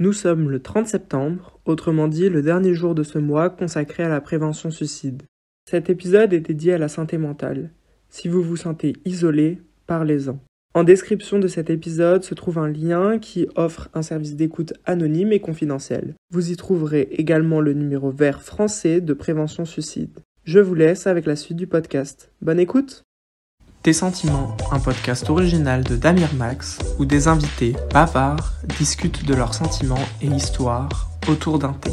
Nous sommes le 30 septembre, autrement dit le dernier jour de ce mois consacré à la prévention suicide. Cet épisode est dédié à la santé mentale. Si vous vous sentez isolé, parlez-en. En description de cet épisode se trouve un lien qui offre un service d'écoute anonyme et confidentiel. Vous y trouverez également le numéro vert français de prévention suicide. Je vous laisse avec la suite du podcast. Bonne écoute Tes sentiments, un podcast original de Damir Max où des invités bavards discutent de leurs sentiments et histoires autour d'un thé.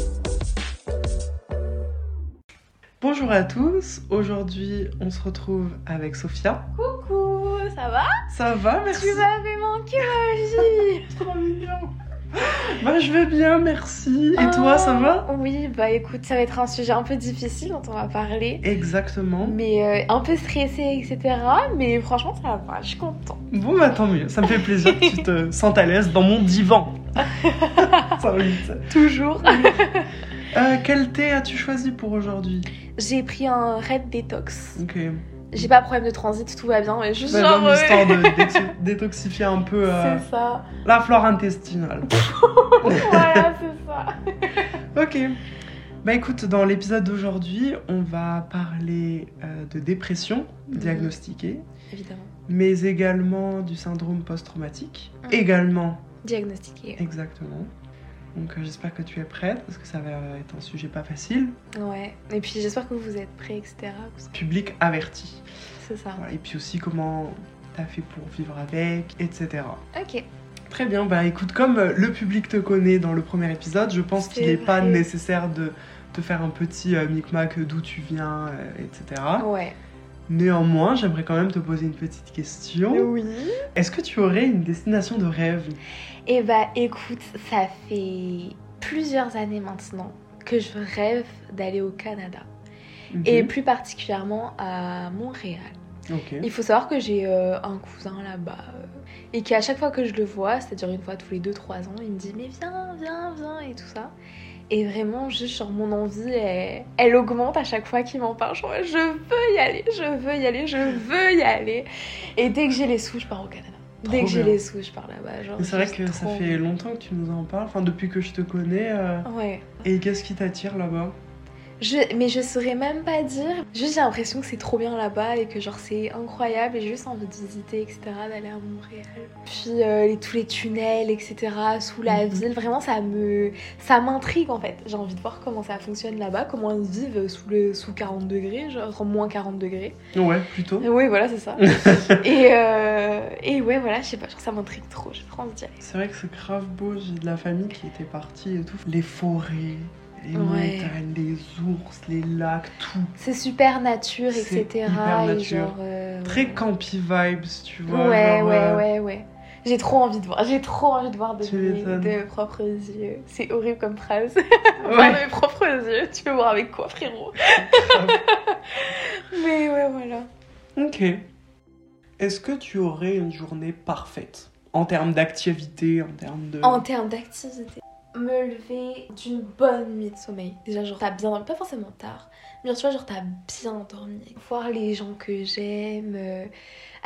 Bonjour à tous, aujourd'hui on se retrouve avec Sophia. Coucou, ça va? Ça va, merci. Tu m'avais manqué ma vie Trop mignon. Bah je vais bien, merci. Et toi, ça va? Oh, Oui, bah écoute, ça va être un sujet un peu difficile dont on va parler. Exactement. Mais euh, un peu stressé, etc. Mais franchement, ça va, je suis contente. Bon, bah tant mieux, ça me fait plaisir que tu te sentes à l'aise dans mon divan. ça va vite. Toujours. Euh, quel thé as-tu choisi pour aujourd'hui? J'ai pris un Red Detox. Ok. J'ai pas de problème de transit, tout va bien. Mais juste Bah, genre. euh, histoire de déto- détoxifier un peu euh, C'est ça. la flore intestinale. voilà, c'est ça. Ok. Bah écoute, dans l'épisode d'aujourd'hui, on va parler euh, de dépression Mhm. diagnostiquée, Évidemment. mais également du syndrome post-traumatique. Mhm. Également, Diagnostiqué. exactement. Donc euh, j'espère que tu es prête, parce que ça va être un sujet pas facile. Ouais. Et puis j'espère que vous êtes prêts, etc. Public averti. C'est ça. Voilà, Et puis aussi comment t'as fait pour vivre avec, etc. Ok. Très bien, bah écoute, comme euh, le public te connaît dans le premier épisode, je pense qu'il n'est pas nécessaire de te faire un petit euh, micmac d'où tu viens, euh, etc. Ouais. Néanmoins, j'aimerais quand même te poser une petite question. Oui. Est-ce que tu aurais une destination de rêve? Eh bah écoute, ça fait plusieurs années maintenant que je rêve d'aller au Canada. Et Mhm. plus particulièrement à Montréal. Il faut savoir que j'ai euh, un cousin là-bas. euh, et qu'à chaque fois que je le vois, c'est-à-dire une fois tous les 2-3 ans, il me dit mais viens, viens, viens et tout ça. Et vraiment, juste genre mon envie, elle, elle augmente à chaque fois qu'il m'en parle. Genre, je veux y aller, je veux y aller, je veux y aller. Et dès que j'ai les sous, je pars au Canada. Dès que j'ai les sous, je pars là-bas. C'est vrai que ça fait longtemps que tu nous en parles, enfin depuis que je te connais. euh, Ouais. Et qu'est-ce qui t'attire là-bas? Je, mais je saurais même pas dire. Juste j'ai l'impression que c'est trop bien là-bas et que genre c'est incroyable et j'ai juste envie de visiter, etc. D'aller à Montréal. Puis euh, les- tous les tunnels, etc. sous la Mhm. ville. Vraiment ça me ça m'intrigue en fait. J'ai envie de voir comment ça fonctionne là-bas, comment ils vivent sous, le, sous 40 degrés, genre moins 40 degrés. Ouais, plutôt. Oui voilà c'est ça. et, euh, et ouais voilà, je sais pas, genre ça m'intrigue trop, j'ai trop envie d'y aller. C'est vrai que c'est grave beau, j'ai de la famille qui était partie et tout. Les forêts, les Ouais. montagnes, les ours, les lacs, tout. C'est super nature, etc. hyper et nature. genre, euh, Très campy vibes, tu vois. Ouais, genre, ouais, euh, ouais, ouais. J'ai trop envie de voir, j'ai trop envie de voir de, mes, m'étonnes. de mes propres yeux. C'est horrible comme phrase. Ouais. voir de mes propres yeux, tu veux voir avec quoi, frérot? Mais ouais, voilà. Ok. Est-ce que tu aurais une journée parfaite? En termes d'activité, en termes de... En termes d'activité, me lever d'une bonne nuit de sommeil. Déjà, genre, t'as bien, pas forcément tard, mais tu vois, genre, t'as bien dormi. Voir les gens que j'aime, euh,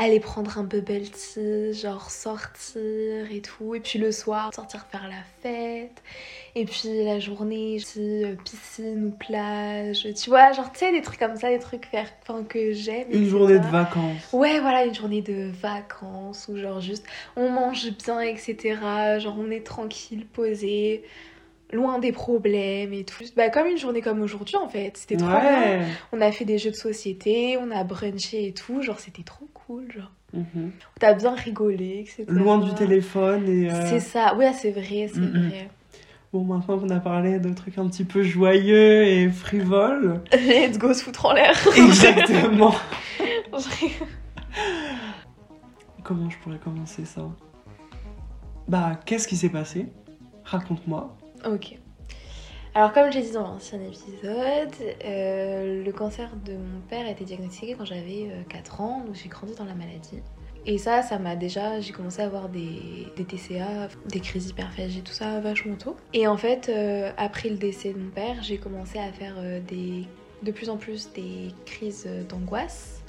aller prendre un bubble tea, genre, sortir et tout. Et puis le soir, sortir faire la fête. Et puis la journée, euh, piscine ou plage. Tu vois, genre, tu sais, des trucs comme ça, des trucs faire, enfin, que j'aime. Une journée de vacances. Ouais, voilà, une journée de vacances où genre juste on mange bien, etc. Genre on est tranquille, posé, loin des problèmes et tout. Bah comme une journée comme aujourd'hui en fait, c'était trop bien. On a fait des jeux de société, on a brunché et tout, genre c'était trop cool, genre. Mhm. T'as bien rigolé, etc. Loin du téléphone et... euh, C'est ça, ouais c'est vrai, c'est Mm, mm. vrai. Bon, maintenant qu'on a parlé de trucs un petit peu joyeux et frivoles... Let's go se foutre en l'air. Exactement. Comment je pourrais commencer ça? Bah, qu'est-ce qui s'est passé? Raconte-moi. Ok. Alors comme j'ai dit dans l'ancien épisode, euh, le cancer de mon père a été diagnostiqué quand j'avais euh, 4 ans, donc j'ai grandi dans la maladie. Et ça, ça m'a déjà, j'ai commencé à avoir des, TCA, des crises hyperphagie, tout ça vachement tôt. Et en fait, euh, après le décès de mon père, j'ai commencé à faire euh, des, de plus en plus des crises d'angoisse.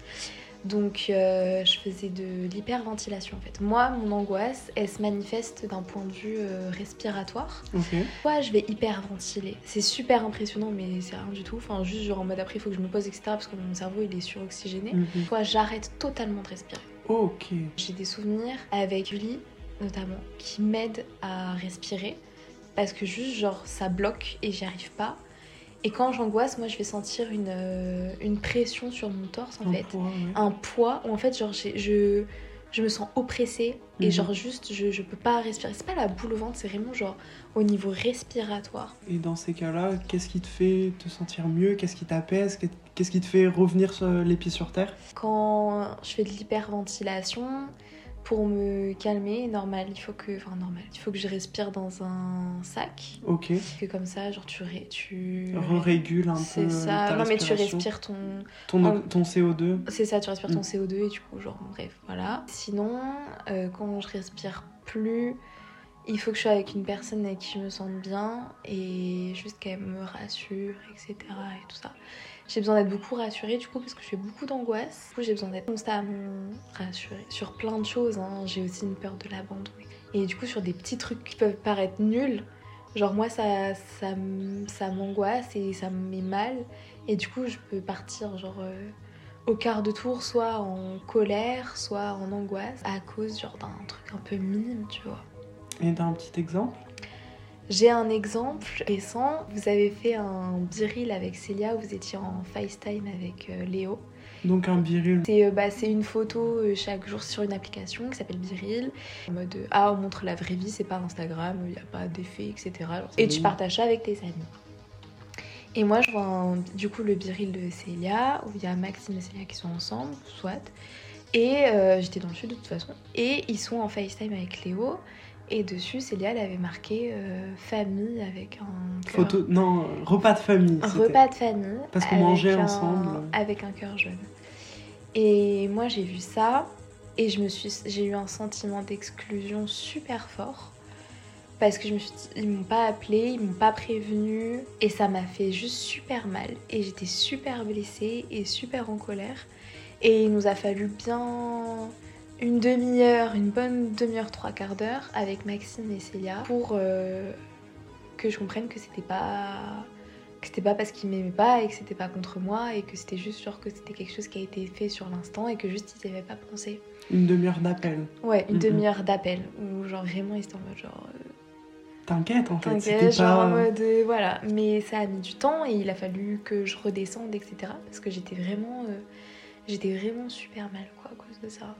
Donc euh, je faisais de l'hyperventilation en fait. Moi, mon angoisse, elle se manifeste d'un point de vue euh, respiratoire. Ok. Soit je vais hyperventiler? C'est super impressionnant, mais c'est rien du tout. Enfin, juste genre en mode après, il faut que je me pose, etc. Parce que mon cerveau, il est suroxygéné. Mhm. Soit j'arrête totalement de respirer? Ok. J'ai des souvenirs avec Julie, notamment, qui m'aident à respirer. Parce que juste, genre, ça bloque et j'y arrive pas. Et quand j'angoisse, moi, je vais sentir une, euh, une pression sur mon torse, en Un fait. poids, ouais. Un poids où, en fait, genre, je, je me sens oppressée. Et Mhm. genre, juste, je, je peux pas respirer. C'est pas la boule au ventre, c'est vraiment, genre, au niveau respiratoire. Et dans ces cas-là, qu'est-ce qui te fait te sentir mieux? Qu'est-ce qui t'apaise? Qu'est- Qu'est-ce qui te fait revenir sur les pieds sur terre? Quand je fais de l'hyperventilation, pour me calmer, normal, il faut que, enfin normal, il faut que je respire dans un sac, Ok. que comme ça, genre tu ré, tu un peu. c'est ça. ta Non mais tu respires ton, Ton, en- ton CO2. c'est ça, tu respires ton Mm. CO2 et du coup genre bref voilà. Sinon, euh, quand je respire plus, il faut que je sois avec une personne avec qui je me sente bien et juste qu'elle me rassure, etc. et tout ça. J'ai besoin d'être beaucoup rassurée du coup parce que je fais beaucoup d'angoisse. Du coup, j'ai besoin d'être constamment rassurée sur plein de choses. hein. J'ai aussi une peur de l'abandon. Et du coup, sur des petits trucs qui peuvent paraître nuls, genre moi, ça, ça, ça m'angoisse et ça me met mal. Et du coup, je peux partir genre euh, au quart de tour, soit en colère, soit en angoisse, à cause genre d'un truc un peu minime, tu vois. Et t'as un petit exemple? J'ai un exemple récent. Vous avez fait un biril avec Célia où vous étiez en FaceTime avec euh, Léo. Donc un. C'est euh, bah, c'est une photo euh, chaque jour sur une application qui s'appelle Biril. En mode ah on montre la vraie vie, c'est pas Instagram, il n'y a pas d'effet, etc. Genre, et tu partages ça avec tes amis. Et moi je vois un- du coup le Biril de Célia où il y a Maxime et Célia qui sont ensemble, soit. Et euh, j'étais dans le sud de toute façon. Et ils sont en FaceTime avec Léo. Et dessus, Célia, elle avait marqué euh, famille avec un cœur. Photo. Non, repas de famille. Un repas de famille. Parce qu'on mangeait un- ensemble. Avec un cœur jaune. Et moi, j'ai vu ça et je me suis, j'ai eu un sentiment d'exclusion super fort. Parce que je me suis dit, ils m'ont pas appelé, ils m'ont pas prévenu. Et ça m'a fait juste super mal. Et j'étais super blessée et super en colère. Et il nous a fallu bien une demi-heure, une bonne demi-heure, trois quarts d'heure avec Maxime et Célia pour euh, que je comprenne que c'était pas que c'était pas parce qu'ils m'aimaient pas et que c'était pas contre moi et que c'était juste genre que c'était quelque chose qui a été fait sur l'instant et que juste ils avaient pas pensé. Une demi-heure d'appel. Ouais, une Mhm. demi-heure d'appel où genre vraiment ils étaient en mode genre euh, T'inquiète en fait. C'était t'inquiète, genre pas. en mode euh, voilà. Mais ça a mis du temps et il a fallu que je redescende etc parce que j'étais vraiment euh, j'étais vraiment super mal quoi à cause de ça.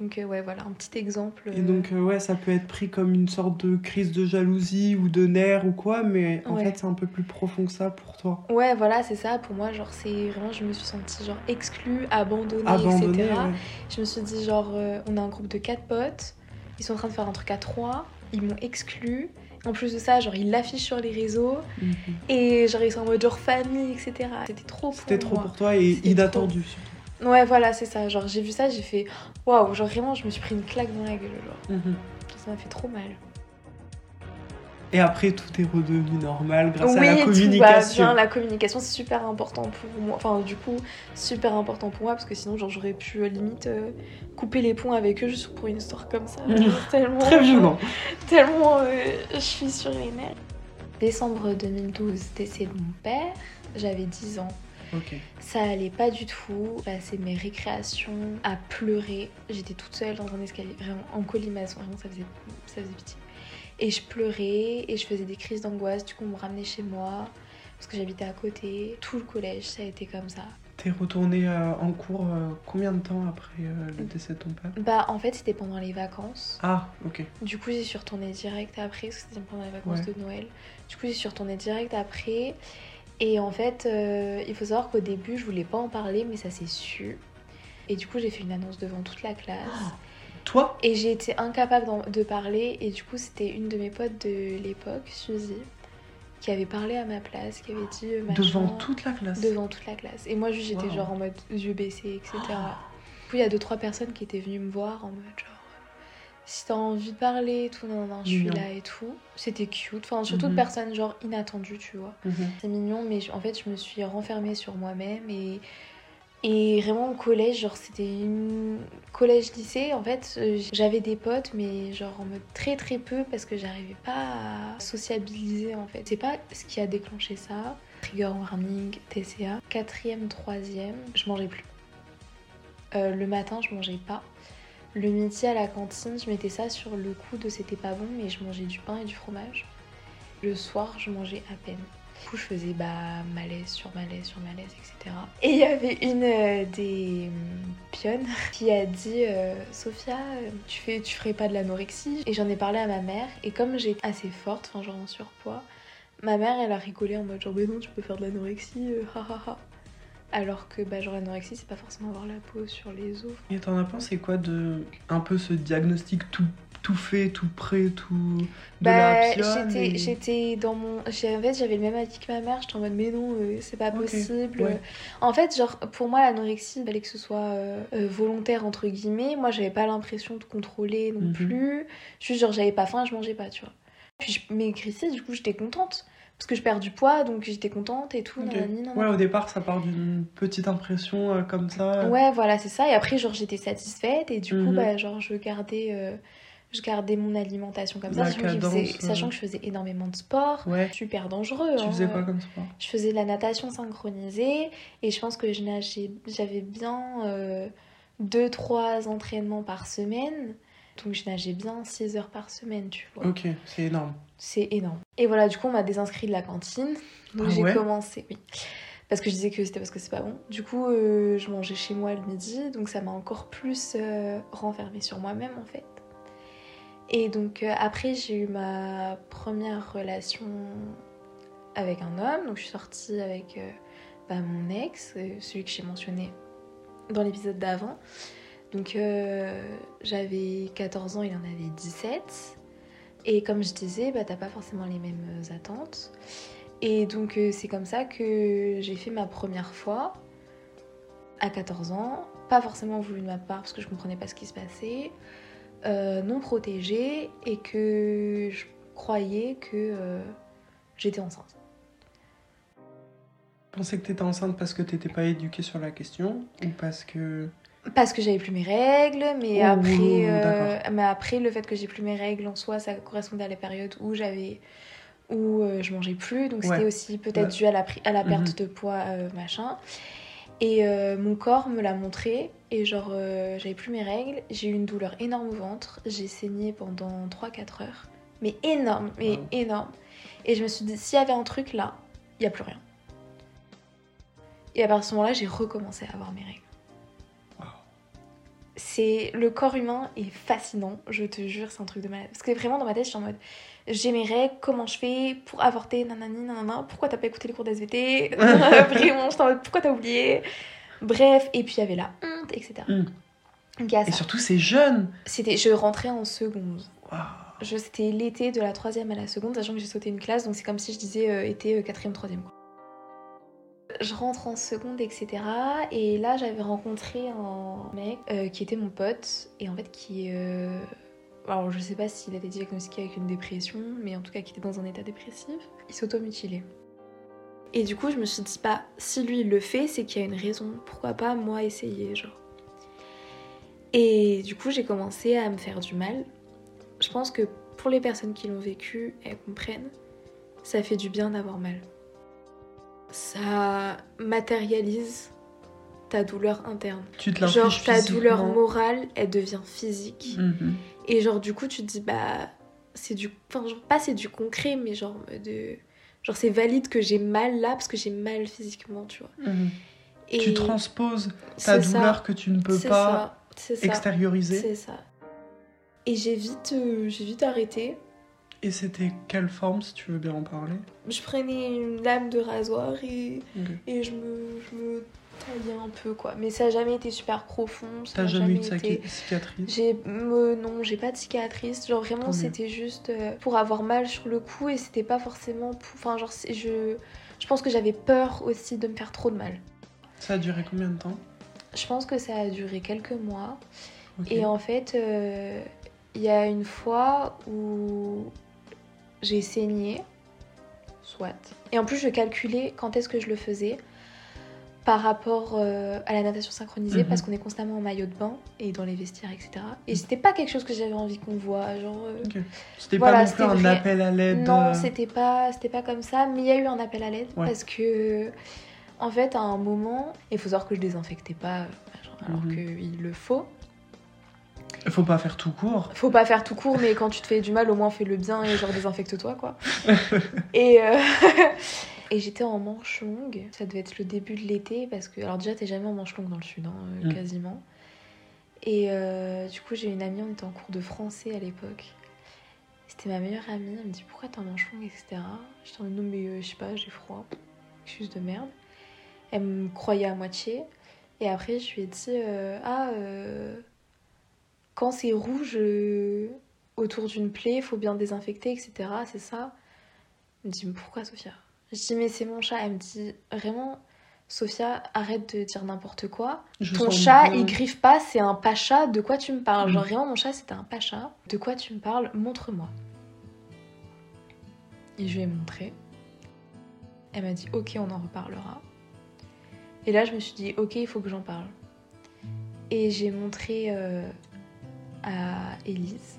Donc euh, ouais voilà un petit exemple. Et donc, euh, ouais, ça peut être pris comme une sorte de crise de jalousie ou de nerfs ou quoi, mais en Ouais. fait, c'est un peu plus profond que ça pour toi. Ouais, voilà, c'est ça. Pour moi, genre, c'est vraiment, je me suis sentie genre exclue, abandonnée, Abandonné, etc. ouais. Je me suis dit, genre, euh, on a un groupe de quatre potes, ils sont en train de faire un truc à trois, ils m'ont exclue. En plus de ça, genre, ils l'affichent sur les réseaux, Mhm. et genre, ils sont en mode genre famille, etc. C'était trop pour C'était trop pour toi et inattendu surtout. Ouais, voilà, c'est ça. Genre, j'ai vu ça, j'ai fait waouh, genre, vraiment, je me suis pris une claque dans la gueule, genre. Mhm. Ça m'a fait trop mal. Et après, tout est redevenu normal grâce oui, à la tout va communication. bien. La communication, c'est super important pour moi. Enfin, du coup, super important pour moi parce que sinon, genre, j'aurais pu euh, limite euh, couper les ponts avec eux juste pour une histoire comme ça. Genre, tellement, Très violent. Tellement euh, je suis sur les nerfs. Décembre 2012, décès de mon père. J'avais 10 ans. Ça allait pas du tout. Passé mes récréations à pleurer. J'étais toute seule dans un escalier, vraiment en colimaçon. Vraiment, ça faisait, ça faisait pitié. Et je pleurais et je faisais des crises d'angoisse. Du coup, on me ramenait chez moi parce que j'habitais à côté. Tout le collège, ça a été comme ça. T'es retourné euh, en cours euh, combien de temps après euh, le décès de ton père? Bah, en fait, c'était pendant les vacances. Ah, ok. Du coup, j'y suis retournée direct après, parce que c'était pendant les vacances Ouais. de Noël. Du coup, j'y suis retournée direct après. Et en fait, euh, il faut savoir qu'au début, je voulais pas en parler, mais ça s'est su. Et du coup, j'ai fait une annonce devant toute la classe. Toi? Et j'ai été incapable de parler. Et du coup, c'était une de mes potes de l'époque, Suzy, qui avait parlé à ma place, qui avait dit euh, machin, Devant toute la classe devant toute la classe. Et moi, juste, j'étais Wow. genre en mode yeux baissés, etc. Du coup, il y a deux, trois personnes qui étaient venues me voir en mode genre. Si t'as envie de parler et tout, non, non, je suis là et tout. C'était cute. Enfin, surtout Mhm. de personnes genre inattendues, tu vois. Mhm. C'est mignon, mais en fait, je me suis renfermée sur moi-même et, Et vraiment au collège, genre c'était une collège-lycée, en fait, euh, j'avais des potes, mais genre en mode très très peu parce que j'arrivais pas à sociabiliser en fait. C'est pas ce qui a déclenché ça. Trigger warning, TCA. Quatrième, troisième, je mangeais plus. Euh, le matin, je mangeais pas. Le midi à la cantine, je mettais ça sur le coude, c'était pas bon, mais je mangeais du pain et du fromage. Le soir, je mangeais à peine. Du coup, je faisais bah, malaise sur malaise sur malaise, etc. Et il y avait une euh, des hum, pionnes qui a dit euh, Sophia, euh, tu ferais pas de l'anorexie? Et j'en ai parlé à ma mère. Et comme j'étais assez forte, enfin, genre en surpoids, ma mère, elle a rigolé en mode genre, mais non, tu peux faire de l'anorexie, hahaha. Alors que bah, genre l'anorexie, c'est pas forcément avoir la peau sur les os. Et t'en as pensé quoi de un peu ce diagnostic tout tout fait, tout prêt, tout de bah, j'étais, et- j'étais dans mon. En fait, j'avais le même avis que ma mère. J'étais en mode, mais non, euh, c'est pas possible. ouais. En fait, genre, pour moi, l'anorexie, il fallait que ce soit euh, euh, volontaire, entre guillemets. Moi, j'avais pas l'impression de contrôler non Mhm. plus. Juste, genre, j'avais pas faim, je mangeais pas, tu vois. Puis, je maigrissais, du coup, j'étais contente. Parce que je perds du poids, donc j'étais contente et tout. Nanani. Ouais, au départ, ça part d'une petite impression euh, comme ça. Ouais, voilà, c'est ça. Et après, genre, j'étais satisfaite et du coup, Mhm. bah, genre, je gardais, euh, je gardais mon alimentation comme ça, La sachant que, je cadence, faisais, euh. sachant que je faisais énormément de sport. Ouais. Super dangereux. Tu hein. faisais quoi comme sport? Je faisais de la natation synchronisée et je pense que je j'avais bien 2-3 entraînements par semaine. Donc je nageais bien 6 heures par semaine, tu vois. Ok, c'est énorme. C'est énorme. Et voilà, du coup, on m'a désinscrit de la cantine. Donc Ah j'ai ouais? commencé, oui. Parce que je disais que c'était parce que c'est pas bon. Du coup, euh, je mangeais chez moi le midi, donc ça m'a encore plus euh, renfermée sur moi-même en fait. Et donc euh, après, j'ai eu ma première relation avec un homme. Donc je suis sortie avec euh, bah, mon ex, celui que j'ai mentionné dans l'épisode d'avant. Donc euh, j'avais 14 ans, il en avait 17. Et comme je disais, bah, t'as pas forcément les mêmes euh, attentes. Et donc euh, c'est comme ça que j'ai fait ma première fois à 14 ans. Pas forcément voulu de ma part parce que je comprenais pas ce qui se passait. non protégée et que je croyais que j'étais enceinte. Tu pensais que t'étais enceinte parce que t'étais pas éduquée sur la question ou parce que. Parce que j'avais plus mes règles, mais Oh, après, euh, mais après le fait que j'ai plus mes règles en soi, ça correspondait à la période où j'avais où euh, je mangeais plus, donc Ouais. c'était aussi peut-être Ouais. dû à la, pri- à la perte Mhm. de poids euh, machin. Et mon corps me l'a montré, et genre j'avais plus mes règles, j'ai eu une douleur énorme au ventre, j'ai saigné pendant 3-4 heures, mais énorme, mais Wow. énorme. Et je me suis dit, s'il y avait un truc là, il y a plus rien. Et à partir de ce moment-là, j'ai recommencé à avoir mes règles. Wow. C'est le corps humain est fascinant, je te jure, c'est un truc de malade. Parce que vraiment dans ma tête, je suis en mode j'ai mes règles, comment je fais pour avorter, nanani, nanana, pourquoi t'as pas écouté les cours d'SVT Vraiment, j'étais en mode pourquoi t'as oublié? Bref, et puis il y avait la honte, etc. Mm. Donc, a Et surtout, c'est jeune C'était, je rentrais en seconde. Waouh. Je, c'était l'été de la troisième à la seconde, sachant que j'ai sauté une classe, donc c'est comme si je disais euh, été euh, quatrième, troisième. Quoi. Je rentre en seconde, etc. Et là, j'avais rencontré un mec euh, qui était mon pote, et en fait qui... euh, Alors, je sais pas s'il a été diagnostiqué avec une dépression, mais en tout cas qui était dans un état dépressif. Il s'automutilait. Et du coup, je me suis dit, bah, si lui le fait, c'est qu'il y a une raison. Pourquoi pas moi essayer, genre. Et du coup, j'ai commencé à me faire du mal. Je pense que pour les personnes qui l'ont vécu, elles comprennent. Ça fait du bien d'avoir mal. Ça matérialise ta douleur interne. Tu te Genre ta douleur morale, elle devient physique. Mhm. Et genre du coup tu te dis bah c'est du enfin genre pas c'est du concret mais genre de genre c'est valide que j'ai mal là parce que j'ai mal physiquement, tu vois. Mhm. Et Tu transposes ta ça, douleur que tu ne peux pas ça. extérioriser. C'est ça. Et j'ai vite euh, j'ai vite arrêté. Et c'était quelle forme, si tu veux bien en parler? Je prenais une lame de rasoir et, et je me je me taillais un peu quoi, mais ça a jamais été super profond, T'as n'a jamais eu de été cicatrice J'ai me- non, j'ai pas de cicatrice. Genre vraiment Tant mieux. c'était juste euh, pour avoir mal sur le cou et c'était pas forcément pour- enfin genre je je pense que j'avais peur aussi de me faire trop de mal. Ça a duré combien de temps? Je pense que ça a duré quelques mois. Et en fait euh, il y a une fois où j'ai saigné soit. Et en plus je calculais quand est-ce que je le faisais par rapport euh, à la natation synchronisée Mhm. parce qu'on est constamment en maillot de bain et dans les vestiaires, etc. Et c'était pas quelque chose que j'avais envie qu'on voit. Genre, euh, C'était Voilà, pas non plus c'était un vrai. appel à l'aide. Non, euh, c'était pas, c'était pas comme ça, mais il y a eu un appel à l'aide Ouais. parce que, en fait, à un moment, il faut savoir que je désinfectais pas, genre, alors Mhm. qu'il le faut. Faut pas faire tout court. Faut pas faire tout court, mais quand tu te fais du mal, au moins fais le bien et genre désinfecte-toi, quoi. et euh, et j'étais en manche longue. Ça devait être le début de l'été parce que, alors déjà, t'es jamais en manche longue dans le sud, hein, euh, Mm. quasiment. Et euh, du coup, j'ai une amie, on était en cours de français à l'époque. C'était ma meilleure amie. Elle me dit pourquoi t'es en manche longue, etc. J'étais en mode, non, mais euh, je sais pas, j'ai froid. Excuse de merde. Elle me croyait à moitié. Et après, je lui ai dit ah. Quand c'est rouge euh, autour d'une plaie, il faut bien désinfecter, etc. C'est ça. Elle me dit, mais pourquoi Sophia? Je dis, mais c'est mon chat. Elle me dit, vraiment, Sophia, arrête de dire n'importe quoi. Je Ton chat, bien. il griffe pas, c'est un pacha, de quoi tu me parles? Mm. Genre, vraiment, mon chat, c'était un pacha. De quoi tu me parles? Montre-moi. Et je lui ai montré. Elle m'a dit, ok, on en reparlera. Et là, je me suis dit, ok, il faut que j'en parle. Et j'ai montré euh, à Élise.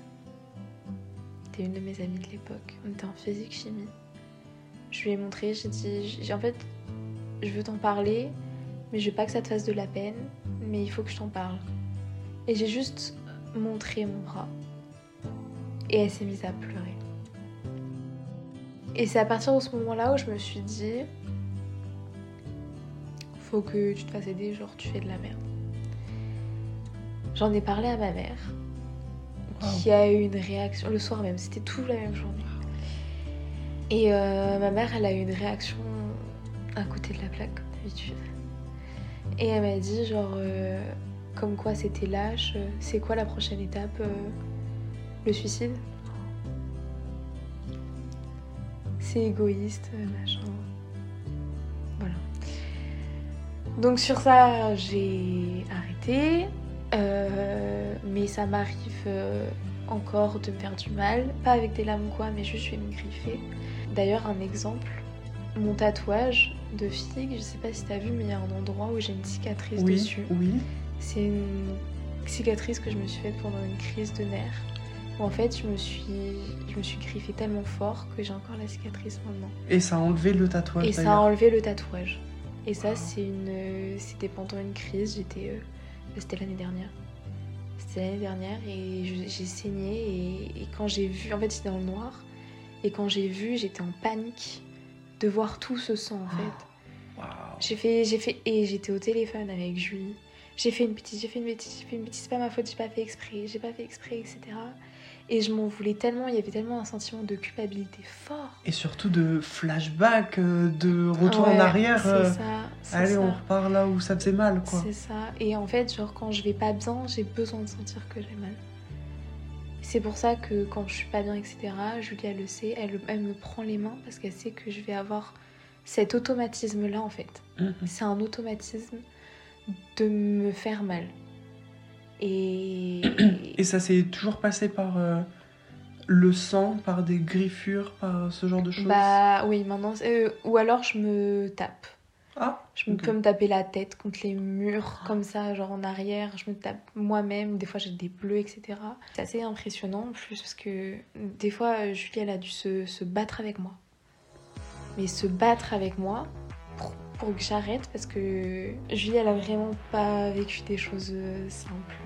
C'était une de mes amies de l'époque. On était en physique-chimie. Je lui ai montré, j'ai dit, j'ai- en fait, je veux t'en parler, mais je veux pas que ça te fasse de la peine, mais il faut que je t'en parle. Et j'ai juste montré mon bras. Et elle s'est mise à pleurer. Et c'est à partir de ce moment-là où je me suis dit, faut que tu te fasses aider, genre tu fais de la merde. J'en ai parlé à ma mère, qui a eu une réaction le soir même, c'était tout la même journée. Et euh, ma mère, elle a eu une réaction à côté de la plaque, comme d'habitude. Et elle m'a dit, genre, euh, comme quoi c'était lâche, euh, c'est quoi la prochaine étape Le suicide? C'est égoïste, machin. Voilà. Donc sur ça, j'ai arrêté. Euh, mais ça m'arrive euh, encore de me faire du mal. Pas avec des lames ou quoi, mais juste je vais me griffer. D'ailleurs, un exemple, mon tatouage de figue, je sais pas si t'as vu, mais il y a un endroit où j'ai une cicatrice Oui, dessus. oui. C'est une cicatrice que je me suis faite pendant une crise de nerfs. Où en fait, je me suis, je me suis griffée tellement fort que j'ai encore la cicatrice maintenant. Et ça a enlevé le tatouage. Et ça a enlevé le tatouage. Et ça, c'est une, c'était pendant une crise. J'étais, euh, c'était l'année dernière. C'était l'année dernière et j'ai saigné et, et quand j'ai vu, en fait, c'était dans le noir. Et quand j'ai vu, j'étais en panique de voir tout ce sang en fait. Waouh. J'ai fait, j'ai fait, et j'étais au téléphone avec Julie. J'ai fait une bêtise, j'ai fait une bêtise, j'ai fait une bêtise, c'est pas ma faute, j'ai pas fait exprès, j'ai pas fait exprès, etc. Et je m'en voulais tellement, il y avait tellement un sentiment de culpabilité fort. Et surtout de flashback, euh, de retour Ouais, en arrière. C'est euh, ça. Allez, ça. on repart là où ça faisait mal, quoi. C'est ça. Et en fait, genre, quand je vais pas bien, j'ai besoin de sentir que j'ai mal. C'est pour ça que quand je suis pas bien, etc., elle le sait, elle, elle me prend les mains parce qu'elle sait que je vais avoir cet automatisme-là, en fait. Mhm. C'est un automatisme de me faire mal. Et. Et ça s'est toujours passé par euh, le sang, par des griffures, par ce genre de choses? Bah oui, maintenant. euh, ou alors je me tape. Ah, Je me peux me taper la tête contre les murs, comme ça, genre en arrière. Je me tape moi-même. Des fois, j'ai des bleus, etc. C'est assez impressionnant en plus parce que des fois, euh, Julie, elle a dû se, se battre avec moi. Mais se battre avec moi pour, que j'arrête parce que Julie, elle a vraiment pas vécu des choses euh, simples.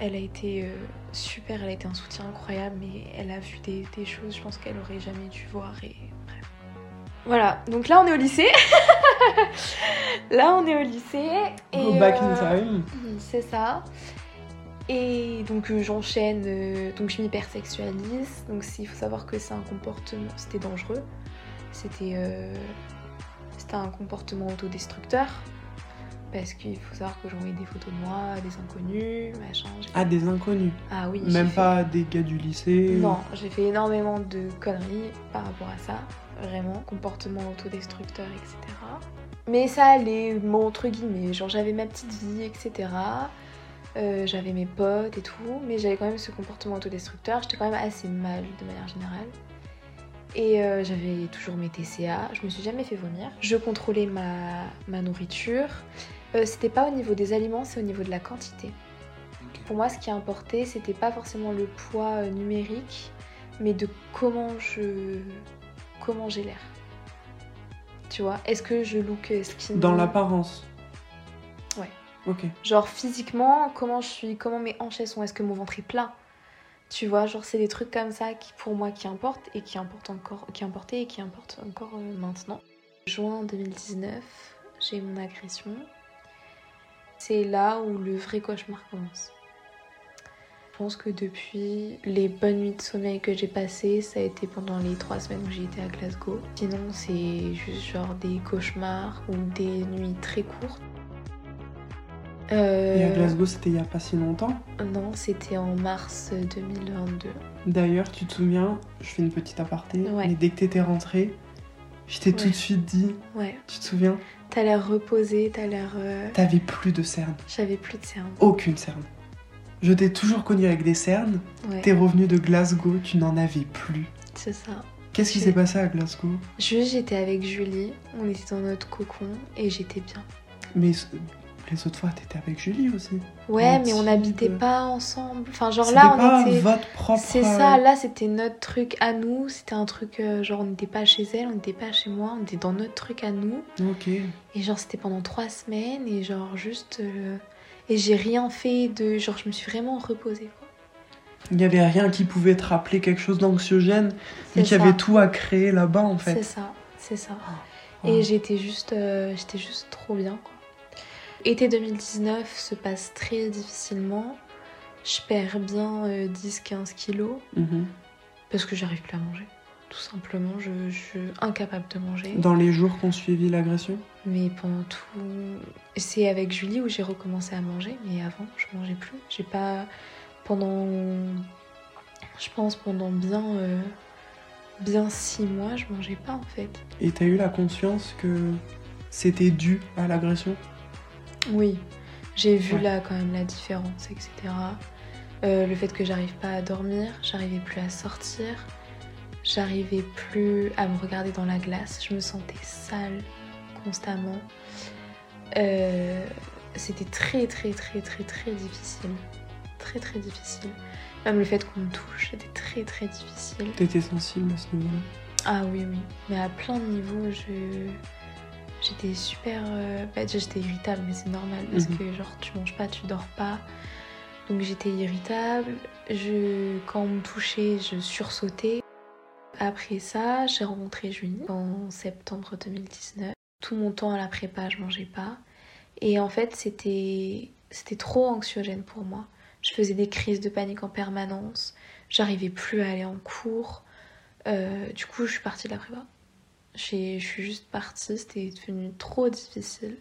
Elle a été euh, super, elle a été un soutien incroyable, mais elle a vu des, des choses, je pense qu'elle aurait jamais dû voir et bref. Voilà, donc là on est au lycée. là on est au lycée. Et, Go back in euh, time. C'est ça. Et donc euh, j'enchaîne, euh, donc je m'hypersexualise. Donc il faut savoir que c'est un comportement, c'était dangereux. C'était c'était un comportement autodestructeur. Parce qu'il faut savoir que j'envoyais des photos de moi à des inconnus, machin. Ah, des inconnus. Ah oui. Même fait- pas des gars du lycée. Non, j'ai fait énormément de conneries par rapport à ça. Vraiment, comportement autodestructeur, etc. Mais ça allait, bon, entre guillemets. Genre, j'avais ma petite vie, etc. Euh, j'avais mes potes et tout. Mais j'avais quand même ce comportement autodestructeur. J'étais quand même assez mal de manière générale. Et euh, j'avais toujours mes TCA, je me suis jamais fait vomir. Je contrôlais ma, ma nourriture. Euh, c'était pas au niveau des aliments, c'est au niveau de la quantité. Pour moi, ce qui importait, c'était pas forcément le poids euh, numérique, mais de comment je comment j'ai l'air. Tu vois, est-ce que je look skinny Dans l'apparence Ouais. Ok. Genre physiquement, comment je suis, comment mes hanches sont, est-ce que mon ventre est plein Tu vois, genre c'est des trucs comme ça qui pour moi qui importent et qui importent encore, qui importaient et qui importent encore euh, maintenant. Juin 2019, j'ai mon agression. C'est là où le vrai cauchemar commence. Je pense que depuis les bonnes nuits de sommeil que j'ai passées, ça a été pendant les trois semaines où j'ai été à Glasgow. Sinon, c'est juste genre des cauchemars ou des nuits très courtes. Euh, Et à Glasgow, c'était il y a pas si longtemps. Non, c'était en mars 2022. D'ailleurs, tu te souviens, je fais une petite aparté, Ouais. mais dès que t'étais rentrée, je t'ai tout de suite dit, Ouais. tu te souviens, T'as l'air reposé, t'as l'air. euh, t'avais plus de cernes. J'avais plus de cernes. Aucune cerne. Je t'ai toujours connu avec des cernes. Ouais, T'es revenu de Glasgow, tu n'en avais plus. c'est ça. Qu'est-ce qui s'est passé à Glasgow? Juste, j'étais avec Julie, on était dans notre cocon et j'étais bien. Mais les autres fois, t'étais avec Julie aussi. Ouais, mais on n'habitait pas ensemble. Enfin, genre là, pas on était. votre propre. C'est ça, là c'était notre truc à nous, c'était un truc euh, genre on n'était pas chez elle, on n'était pas chez moi, on était dans notre truc à nous. Ok. Et genre c'était pendant trois semaines et genre juste... euh, Et j'ai rien fait de... Genre je me suis vraiment reposée quoi. Il n'y avait rien qui pouvait te rappeler quelque chose d'anxiogène, mais C'est qu'il y avait tout à créer là-bas en C'est fait. ça, c'est ça. Ouais. Et j'étais juste, euh, j'étais juste trop bien quoi. Été 2019 se passe très difficilement. Je perds bien euh, 10-15 kilos Mhm. parce que j'arrive plus à manger. Tout simplement, je, je suis incapable de manger. Dans les jours qu'on suivit l'agression? Mais pendant tout. C'est avec Julie où j'ai recommencé à manger, mais avant, je mangeais plus. J'ai pas. Pendant. Je pense pendant bien. euh, Bien six mois, je mangeais pas en fait. Et t'as eu la conscience que c'était dû à l'agression? Oui, j'ai vu Ouais. là quand même la différence, etc. Euh, le fait que j'arrive pas à dormir, j'arrivais plus à sortir, j'arrivais plus à me regarder dans la glace, je me sentais sale constamment. Euh, C'était très très très très très difficile, très très difficile. Même le fait qu'on me touche, c'était très très difficile. T'étais sensible à ce niveau-là? Ah oui, oui. Mais à plein de niveaux, je... j'étais super. euh, Bah, déjà, j'étais irritable, mais c'est normal parce Mhm. que, genre, tu manges pas, tu dors pas. Donc, j'étais irritable. Je... Quand on me touchait, je sursautais. Après ça, j'ai rencontré Julie en septembre 2019. Tout mon temps à la prépa, je mangeais pas. Et en fait, c'était c'était trop anxiogène pour moi. Je faisais des crises de panique en permanence. J'arrivais plus à aller en cours. Euh, du coup, je suis partie de la prépa. Je suis juste partie, c'était devenu trop difficile.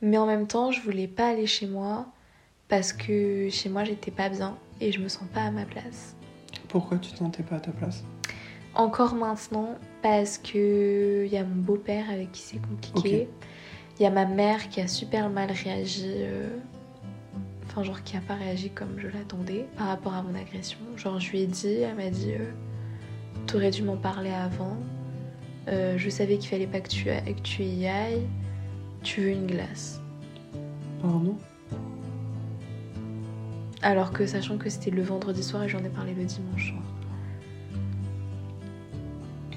Mais en même temps, je voulais pas aller chez moi parce que chez moi, j'étais pas bien et je me sens pas à ma place. Pourquoi tu te sentais pas à ta place? Encore maintenant, parce que il y a mon beau-père avec qui c'est compliqué. Il y a ma mère qui a super mal réagi. euh, Enfin, genre qui a pas réagi comme je l'attendais par rapport à mon agression. Genre, je lui ai dit, elle m'a dit euh, T'aurais dû m'en parler avant. Euh, je savais qu'il fallait pas que tu, que tu y ailles. Tu veux une glace. Pardon? Alors que sachant que c'était le vendredi soir et j'en ai parlé le dimanche soir.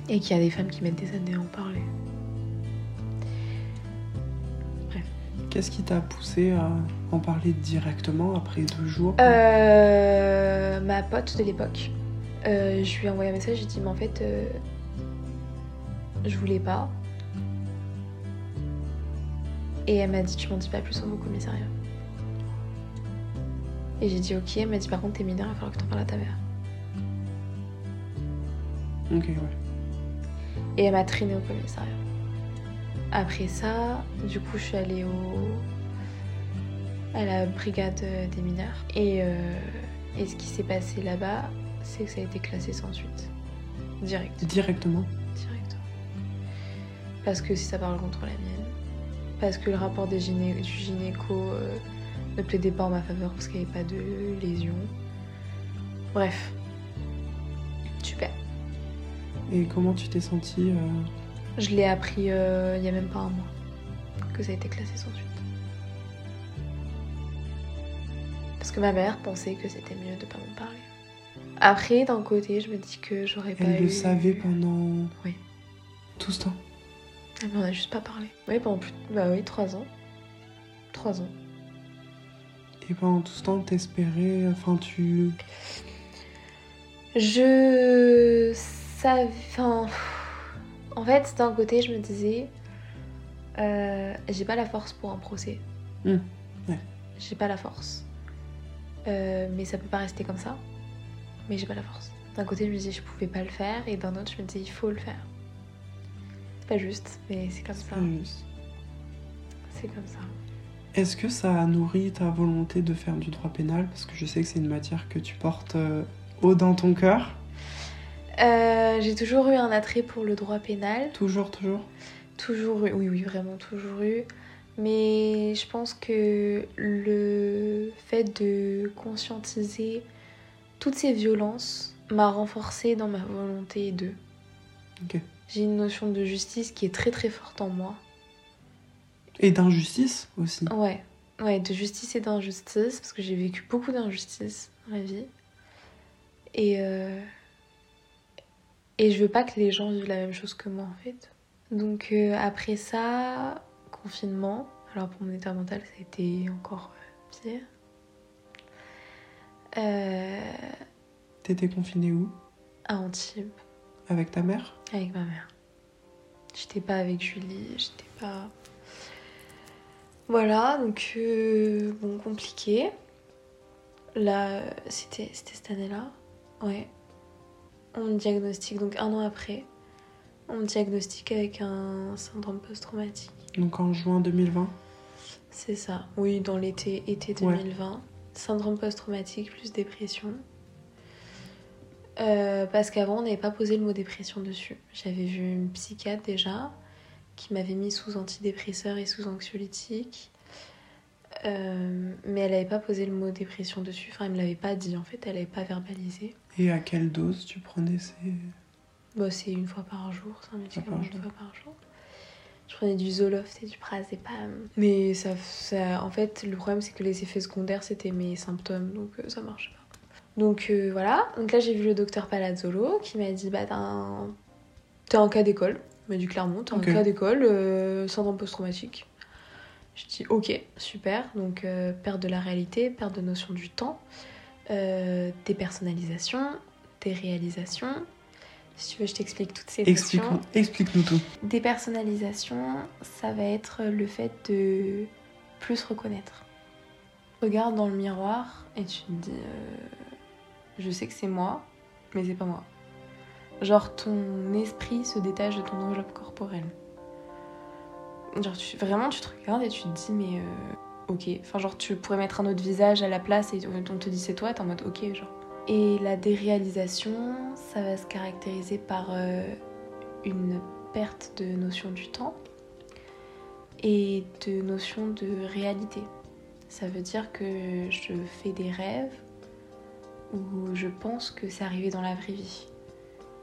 Et qu'il y a des femmes qui mettent des années à en parler. Qu'est-ce qui t'a poussé à en parler directement après deux jours? Euh, ma pote de l'époque. Euh, je lui ai envoyé un message, j'ai dit mais en fait je voulais pas. Et elle m'a dit tu m'en dis pas plus au commissariat. Et j'ai dit ok, elle m'a dit par contre t'es mineur, il va falloir que t'en parles à ta mère. Ok, ouais. Et elle m'a traînée au commissariat. Après ça, du coup, je suis allée au... à la brigade des mineurs. Et, euh, et ce qui s'est passé là-bas, c'est que ça a été classé sans suite. Direct. Directement Direct. Parce que si ça parle contre la mienne. Parce que le rapport des gyné- du gynéco euh, ne plaidait pas en ma faveur parce qu'il n'y avait pas de lésion. Bref. Super. Et comment tu t'es sentie euh, Je l'ai appris euh, il y a même pas un mois que ça a été classé sans suite. Parce que ma mère pensait que c'était mieux de pas m'en parler. Après, d'un côté, je me dis que j'aurais pas Elle eu... le savait pendant Oui. tout ce temps. Ah, mais on a juste pas parlé. Oui, pendant plus... Bah oui, trois ans. Trois ans. Et pendant tout ce temps, t'espérais, enfin tu... Je savais. Enfin. En fait, d'un côté, je me disais. euh, j'ai pas la force pour un procès. Hmm, ouais. J'ai pas la force. Euh, mais ça peut pas rester comme ça. Mais j'ai pas la force. D'un côté, je me disais je pouvais pas le faire. Et d'un autre, je me disais il faut le faire. C'est pas juste, mais c'est comme ça. C'est comme ça. Est-ce que ça a nourri ta volonté de faire du droit pénal? Parce que je sais que c'est une matière que tu portes euh, haut dans ton cœur. Euh, j'ai toujours eu un attrait pour le droit pénal. Toujours, toujours? Toujours eu, oui, oui, vraiment toujours eu. Mais je pense que le fait de conscientiser toutes ces violences m'a renforcée dans ma volonté de. Ok. J'ai une notion de justice qui est très très forte en moi. Et d'injustice aussi. Ouais, ouais, de justice et d'injustice, parce que j'ai vécu beaucoup d'injustice dans ma vie. Et, euh, et je veux pas que les gens vivent la même chose que moi en fait. Donc euh, après ça, confinement. Alors pour mon état mental, ça a été encore euh, pire. Euh, T'étais confinée où? à Antibes, Avec ta mère avec ma mère. J'étais pas avec Julie, j'étais pas. Voilà, donc euh, bon, compliqué. Là, c'était cette année-là. Ouais. On me diagnostique, donc un an après, on me diagnostique avec un syndrome post-traumatique. Donc en juin 2020 C'est ça, oui, dans l'été été Ouais. 2020. Syndrome post-traumatique plus dépression. Euh, parce qu'avant, on n'avait pas posé le mot dépression dessus. J'avais vu une psychiatre déjà qui m'avait mis sous antidépresseur et sous anxiolytique. Euh, mais elle n'avait pas posé le mot dépression dessus. Enfin, elle me l'avait pas dit en fait, elle n'avait pas verbalisé. Et à quelle dose tu prenais ces... Bon, c'est une fois par jour, c'est un médicament une fois par jour. Je prenais du Zoloft et du Prazépam. Mais ça, ça, en fait, le problème, c'est que les effets secondaires, c'était mes symptômes, donc euh, ça marchait pas. Donc euh, voilà, donc là j'ai vu le docteur Palazzolo qui m'a dit bah un... t'es en cas d'école. Il m'a dit clairement, t'es en Ok. cas d'école, euh, syndrome post-traumatique. Je dis ok, super. Donc euh, perte de la réalité, perte de notion du temps, dépersonnalisation, déréalisation. Si tu veux, je t'explique toutes ces Explique- notions. Explique-nous tout. Dépersonnalisation, ça va être le fait de plus reconnaître. Regarde dans le miroir et tu te dis je sais que c'est moi, mais c'est pas moi. Genre ton esprit se détache de ton enveloppe corporelle. Genre vraiment tu te regardes et tu te dis mais euh, ok. Enfin genre tu pourrais mettre un autre visage à la place et on te dit c'est toi, t'es en mode ok genre. Et la déréalisation, ça va se caractériser par euh, une perte de notion du temps et de notion de réalité. Ça veut dire que je fais des rêves où je pense que c'est arrivé dans la vraie vie.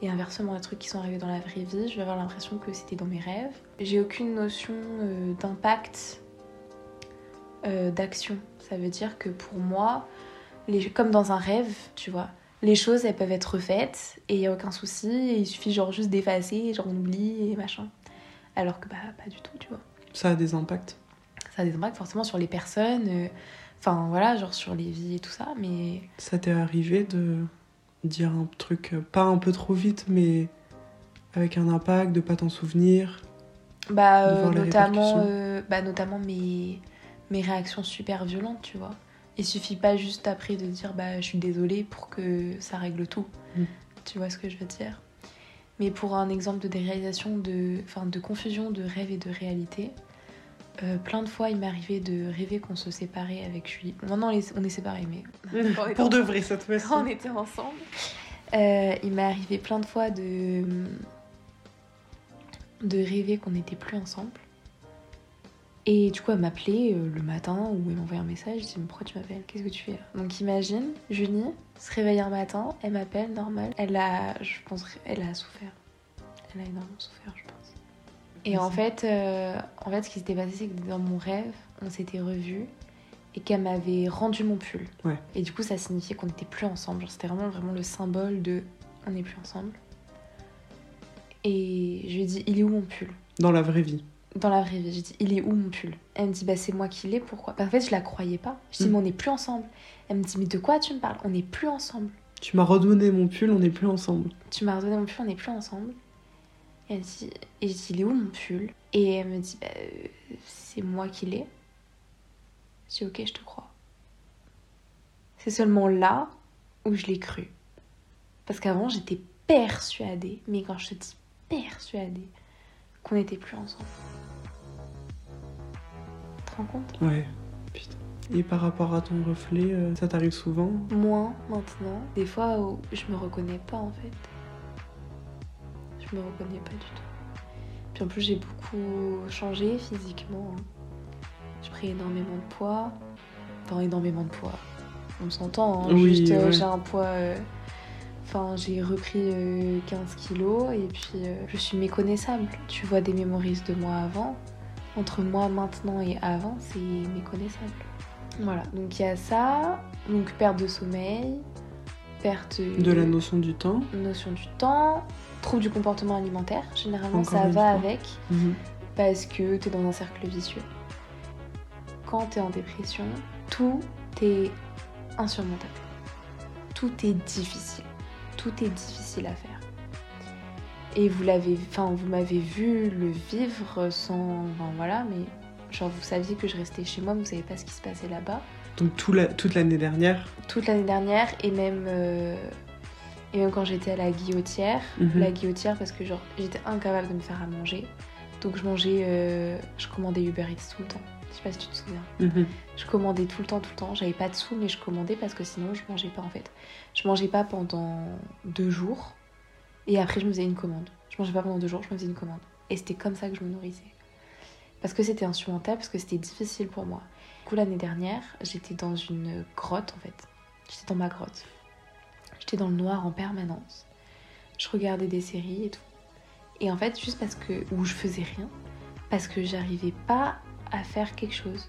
Et inversement, les trucs qui sont arrivés dans la vraie vie, je vais avoir l'impression que c'était dans mes rêves. J'ai aucune notion euh, d'impact, euh, d'action. Ça veut dire que pour moi, les, comme dans un rêve, tu vois, les choses elles peuvent être refaites et il n'y a aucun souci, et il suffit genre juste d'effacer, genre on oublie et machin. Alors que bah pas du tout, tu vois. Ça a des impacts? Ça a des impacts forcément sur les personnes, euh, enfin voilà, genre sur les vies et tout ça, mais Ça t'est arrivé de dire un truc euh, pas un peu trop vite, mais avec un impact, de pas t'en souvenir bah euh, notamment, euh, bah notamment mes, mes réactions super violentes, tu vois. Il suffit pas juste après de dire bah je suis désolée pour que ça règle tout. Mm. Tu vois ce que je veux dire? Mais pour un exemple de déréalisation, de, enfin, de confusion de rêve et de réalité, euh, plein de fois il m'est arrivé de rêver qu'on se séparait avec Julie. Maintenant on est, on est séparés, mais Pour de vrai cette fois-ci. quand on était ensemble, euh, il m'est arrivé plein de fois de, de rêver qu'on n'était plus ensemble. Et du coup, elle m'appelait euh, le matin ou elle m'envoyait un message. Je dis Mais Pourquoi tu m'appelles? Qu'est-ce que tu fais là? Donc imagine, Julie se réveille un matin, elle m'appelle, normal. Elle a, je pense, elle a souffert. elle a énormément souffert, je pense. Et en fait, euh, en fait, ce qui s'était passé, c'est que dans mon rêve, on s'était revus et qu'elle m'avait rendu mon pull. Ouais. Et du coup, ça signifiait qu'on n'était plus ensemble. C'était vraiment, vraiment le symbole de on n'est plus ensemble. Et je lui ai dit, il est où mon pull? Dans la vraie vie. Dans la vraie vie, j'ai dit, il est où mon pull? Elle me dit, bah c'est moi qui l'ai, pourquoi? Bah, En fait, je la croyais pas. Je dis, Mm. mais on n'est plus ensemble. Elle me dit, mais de quoi tu me parles? On n'est plus ensemble. Tu m'as redonné mon pull, on n'est plus ensemble. Tu m'as redonné mon pull, on n'est plus ensemble. Et elle dit, et je dis, il est où mon pull? Et elle me dit, bah euh, c'est moi qui l'ai. Je dis, ok, je te crois. C'est seulement là où je l'ai cru. Parce qu'avant, j'étais persuadée, mais quand je te dis persuadée, qu'on n'était plus ensemble. Tu te rends compte? Ouais, putain. Et par rapport à ton reflet, euh, ça t'arrive souvent? Moins maintenant. Des fois où je me reconnais pas en fait. Je me reconnais pas du tout. Puis en plus j'ai beaucoup changé physiquement. hein. J'ai pris énormément de poids. Enfin énormément de poids. On s'entend, hein. Oui, juste euh, ouais. j'ai un poids... euh, Enfin j'ai repris euh, 15 kilos et puis euh, je suis méconnaissable. Tu vois des mémorises de moi avant. Entre moi maintenant et avant c'est méconnaissable. Voilà, donc il y a ça, donc perte de sommeil, perte De la notion du temps notion du temps, trouble du comportement alimentaire, généralement Encore ça va fois. avec Mhm. parce que t'es dans un cercle vicieux. Quand t'es en dépression, tout est insurmontable. Tout est difficile. Tout est difficile à faire. Et vous l'avez, enfin vous m'avez vu le vivre sans, enfin voilà, mais genre vous saviez que je restais chez moi, vous savez pas ce qui se passait là-bas. Donc tout la- toute l'année dernière toute l'année dernière et même euh, et même quand j'étais à la guillotière Mhm. la guillotière parce que genre j'étais incapable de me faire à manger. Donc je mangeais euh, je commandais Uber Eats tout le temps. Je sais pas si tu te souviens. Mhm. je commandais tout le temps tout le temps. J'avais pas de sous mais je commandais parce que sinon je mangeais pas en fait. Je mangeais pas pendant deux jours. Et après je me faisais une commande. Je mangeais pas pendant deux jours je me faisais une commande. Et c'était comme ça que je me nourrissais. Parce que c'était insurmontable parce que c'était difficile pour moi. Du coup l'année dernière j'étais dans une grotte en fait. J'étais dans ma grotte j'étais dans le noir en permanence je regardais des séries et tout et en fait juste parce que où je faisais rien parce que j'arrivais pas à faire quelque chose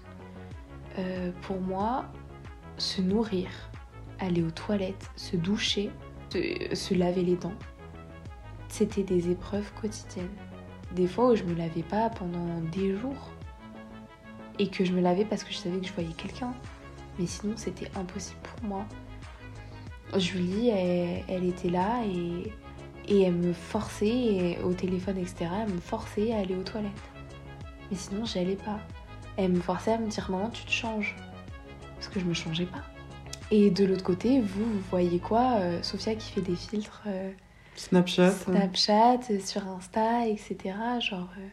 euh, pour moi, se nourrir, aller aux toilettes, se doucher, se, se laver les dents, c'était des épreuves quotidiennes. Des fois où je me lavais pas pendant des jours et que je me lavais parce que je savais que je voyais quelqu'un. Mais sinon, c'était impossible pour moi. Julie, elle, elle était là et, et elle me forçait, et au téléphone, etc., elle me forçait à aller aux toilettes. Mais sinon, j'y allais pas. Elle me forçait à me dire maman tu te changes parce que je me changeais pas. Et de l'autre côté, vous, vous voyez quoi Euh, Sophia qui fait des filtres euh, Snapchat Snapchat, euh, sur Insta, etc. Genre euh,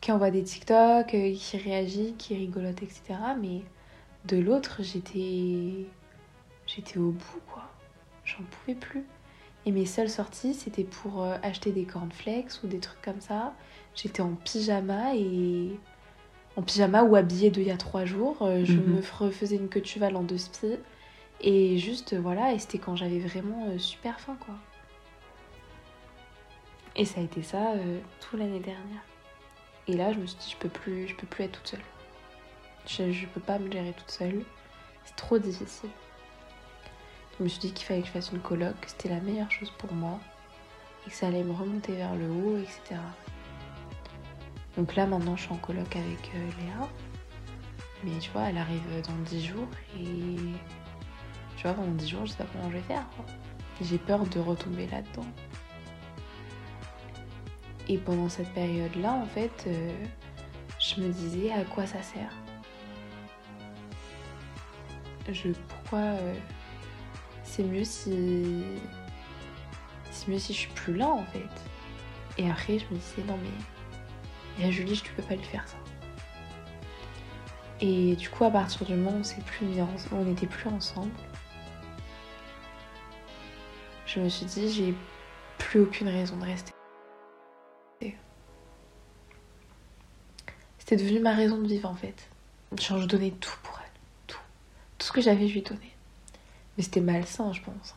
qui envoie des TikTok, qui réagit, qui rigolote, etc. Mais de l'autre, j'étais j'étais au bout quoi. J'en pouvais plus. Et mes seules sorties, c'était pour euh, acheter des cornflakes ou des trucs comme ça. J'étais en pyjama et en pyjama ou habillée d'il y a trois jours. Euh, Je Mhm. me refaisais une queue de cheval en deux spies. Et juste, euh, voilà, et c'était quand j'avais vraiment super faim, quoi. Et ça a été ça euh, toute l'année dernière. Et là, je me suis dit, je peux plus, je peux plus être toute seule. Je, je peux pas me gérer toute seule. C'est trop difficile. Je me suis dit qu'il fallait que je fasse une coloc, que c'était la meilleure chose pour moi. Et que ça allait me remonter vers le haut, etc. Donc là, maintenant, je suis en coloc avec euh, Léa. Mais tu vois, elle arrive dans 10 jours et. Tu vois, pendant 10 jours, je sais pas comment je vais faire. quoi. J'ai peur de retomber là-dedans. Et pendant cette période-là, en fait, euh, je me disais à quoi ça sert. Je, pourquoi euh, c'est mieux si c'est mieux si je suis plus là en fait. Et après, je me disais non mais et à Julie, tu peux pas lui faire ça. Et du coup, à partir du moment où c'est plus on n'était plus ensemble, je me suis dit j'ai plus aucune raison de rester. C'était devenu ma raison de vivre en fait. Genre je donnais tout pour elle, tout, tout ce que j'avais, je lui donnais. Mais c'était malsain, je pense.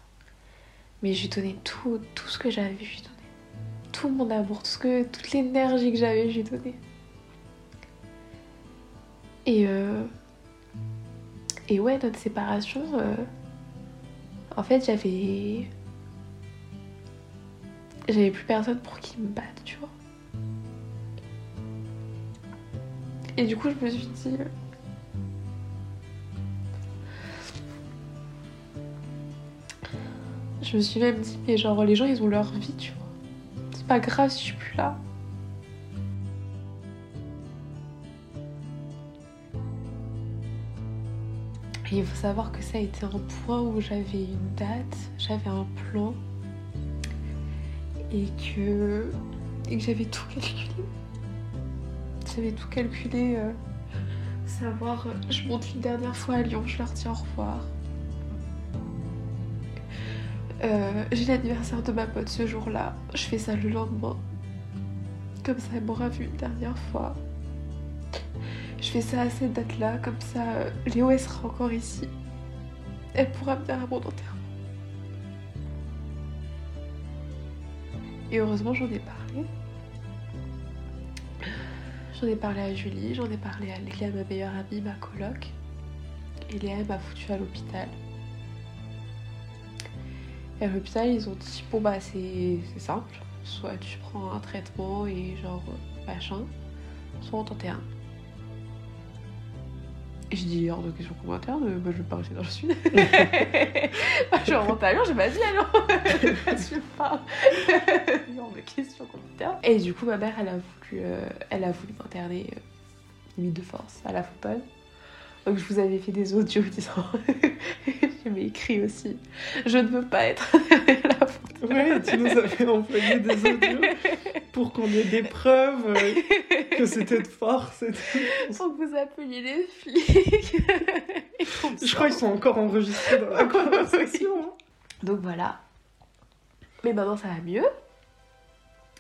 Mais je lui donnais tout, tout ce que j'avais, je lui donnais. tout mon amour, tout ce que, toute l'énergie que j'avais, j'ai donné. Et, euh, et ouais, notre séparation, euh, en fait, j'avais. J'avais plus personne pour qui me battre, tu vois. Et du coup, je me suis dit. Je me suis même dit, mais genre, les gens, ils ont leur vie, tu vois. C'est pas grave je suis plus là. Et il faut savoir que ça a été un point où j'avais une date, j'avais un plan et que, et que j'avais tout calculé. J'avais tout calculé. euh, savoir, je monte une dernière fois à Lyon, je leur dis au revoir. Euh, J'ai l'anniversaire de ma pote ce jour-là, je fais ça le lendemain. Comme ça, elle m'aura vu une dernière fois. Je fais ça à cette date-là, comme ça, euh, Léo elle sera encore ici. Elle pourra venir à mon enterrement. Et heureusement, j'en ai parlé. J'en ai parlé à Julie, j'en ai parlé à Léa, ma meilleure amie, ma coloc. Et Léa, m'a foutu à l'hôpital. Et à l'hôpital, ils ont dit bon, bah, c'est simple. Soit tu prends un traitement et genre machin, soit on t'enterre. Et je dis hors de question qu'on m'interne, bah, je vais pas rester dans le sud. Bah, je remonte à Lyon, j'ai pas dit à Lyon. je suis pas. hors de question qu'on m'interne. Et du coup, ma mère, elle a voulu, euh, elle a voulu m'interner, euh, limite de force, à la Foutonne. Donc je vous avais fait des audios disant. J'avais écrit aussi. Je ne veux pas être la Foutonne. Ouais, tu nous avais envoyé des audios pour qu'on ait des preuves que c'était de force et tout. Faut que vous appeliez les flics. Je crois qu'ils sont encore enregistrés dans la conversation. hein. Donc voilà. Mais maintenant ça va mieux.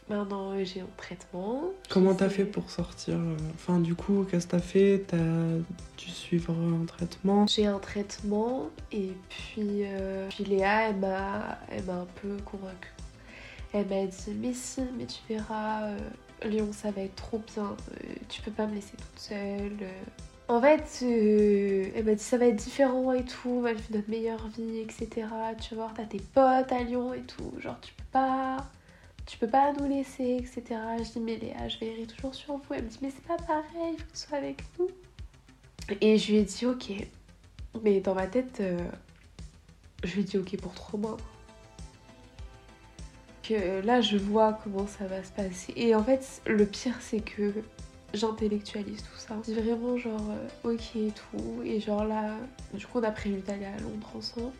Maintenant j'ai un traitement. Comment t'as fait pour sortir euh, Enfin, du coup, qu'est-ce que t'as fait? T'as dû suivre un traitement? J'ai un traitement et puis, euh, puis Léa elle m'a elle m'a un peu convaincue. Elle m'a dit mais si mais tu verras euh, Lyon ça va être trop bien. euh, tu peux pas me laisser toute seule. En fait, euh, elle m'a dit ça va être différent et tout, on va vivre notre meilleure vie, etc. Tu vas voir, t'as tes potes à Lyon et tout. Genre tu peux pas, tu peux pas nous laisser, etc. Je dis mais Léa, je veillerai toujours sur vous. Elle me dit mais c'est pas pareil, il faut que tu sois avec nous. Et je lui ai dit ok. Mais dans ma tête, euh, je lui ai dit ok pour trois mois. Que là, je vois comment ça va se passer. Et en fait, le pire, c'est que j'intellectualise tout ça. Dis vraiment genre euh, ok et tout. Et genre là, du coup, on a prévu d'aller à Londres ensemble.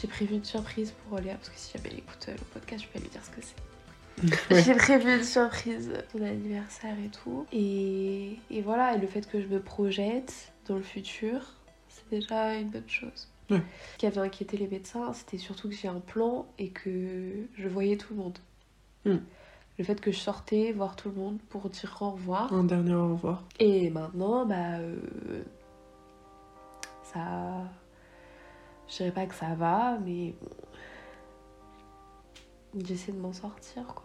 J'ai prévu une surprise pour Léa, parce que si jamais elle écoute euh, le podcast, je peux lui dire ce que c'est. Ouais. J'ai prévu une surprise pour mon anniversaire et tout. Et, et voilà, et le fait que je me projette dans le futur, c'est déjà une bonne chose. Ouais. Ce qui avait inquiété les médecins, c'était surtout que j'ai un plan et que je voyais tout le monde. Hmm. Le fait que je sortais voir tout le monde pour dire au revoir. Un dernier au revoir. Et maintenant, bah. euh, ça. Je dirais pas que ça va, mais bon. J'essaie de m'en sortir, quoi.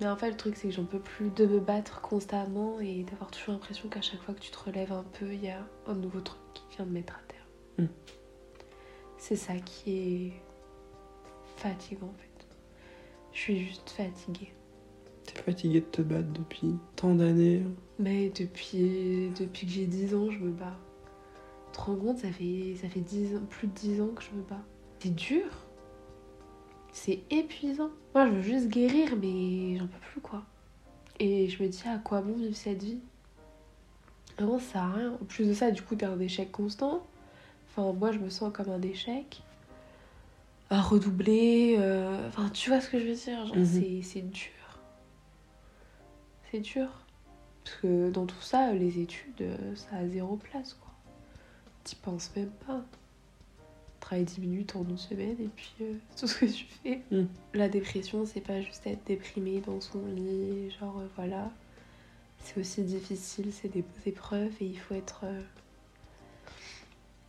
Mais en fait, le truc, c'est que j'en peux plus de me battre constamment et d'avoir toujours l'impression qu'à chaque fois que tu te relèves un peu, il y a un nouveau truc qui vient de mettre à terre. Mm. C'est ça qui est fatigant, en fait. Je suis juste fatiguée. T'es fatigué de te battre depuis tant d'années. Mais depuis, depuis que j'ai 10 ans, je me bats. Te rends compte, ça fait, ça fait 10 ans, plus de 10 ans que je me bats. C'est dur. C'est épuisant. Moi, je veux juste guérir, mais j'en peux plus, quoi. Et je me dis, à quoi bon vivre cette vie? Vraiment, ça sert à rien. En plus de ça, du coup, t'es un échec constant. Enfin, moi, je me sens comme un échec. À redoubler. euh, Enfin, tu vois ce que je veux dire? Genre, c'est- c'est dur. C'est dur. Parce que dans tout ça, les études, euh, ça a zéro place, quoi. T'y penses même pas. Travaille 10 minutes en une semaine et puis euh, c'est tout ce que tu fais. Mm. La dépression, c'est pas juste être déprimé dans son lit, genre euh, voilà. C'est aussi difficile, c'est des épreuves et il faut être. euh,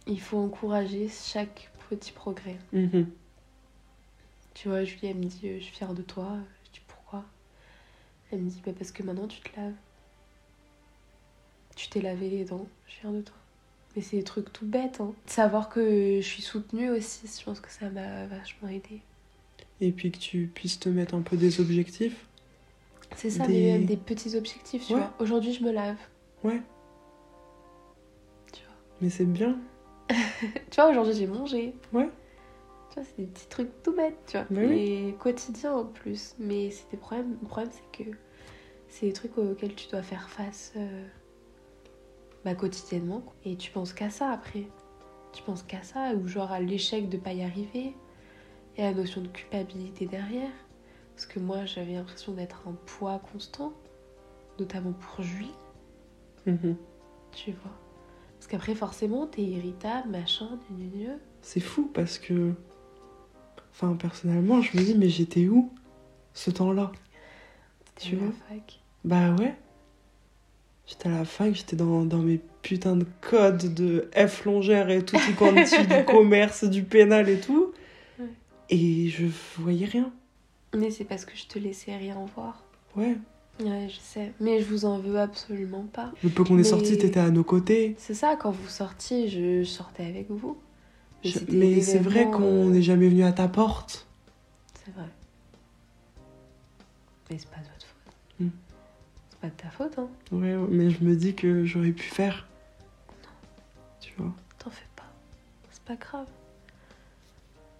Il faut encourager chaque petit progrès. Mhm. Tu vois, Julie, elle me dit euh, Je suis fière de toi. Je dis Pourquoi? Elle me dit bah, Parce que maintenant tu te laves. Tu t'es lavé les dents. Je suis fière de toi. Mais c'est des trucs tout bêtes. Hein. Savoir que je suis soutenue aussi, je pense que ça m'a vachement aidé. Et puis que tu puisses te mettre un peu des objectifs. C'est ça, Des- mais même des petits objectifs, tu Ouais. vois. Aujourd'hui, je me lave. Ouais, Tu vois, mais c'est bien. tu vois aujourd'hui, j'ai mangé. Ouais. Tu vois, c'est des petits trucs tout bêtes, tu vois. Bah oui. Et quotidiens en plus. Mais c'est des problèmes. Le problème, c'est que c'est des trucs auxquels tu dois faire face euh, bah, quotidiennement. quoi. Et tu penses qu'à ça après? Tu penses qu'à ça, ou genre à l'échec de pas y arriver. Et à la notion de culpabilité derrière? Parce que moi, j'avais l'impression d'être un poids constant, notamment pour Julie, Mhm. tu vois? Parce qu'après, forcément, t'es irritable, machin, gna. C'est fou parce que. Enfin, personnellement, je me dis, mais j'étais où ce temps-là? Tu vois? fac. Bah ouais. J'étais à la fac, j'étais dans, dans mes putains de codes de F longère et tout quanti, du commerce, du pénal et tout. Ouais. Et je voyais rien. Mais c'est parce que je te laissais rien voir. Ouais. Ouais, je sais. Mais je vous en veux absolument pas. Le peu qu'on est sorti, t'étais à nos côtés. C'est ça, quand vous sortiez, je sortais avec vous. Mais Je- c'était Mais c'est vrai qu'on euh, n'est jamais venu à ta porte. C'est vrai. Mais c'est pas pas de ta faute, hein. Ouais, mais je me dis que j'aurais pu faire. Tu vois. T'en fais pas. C'est pas grave.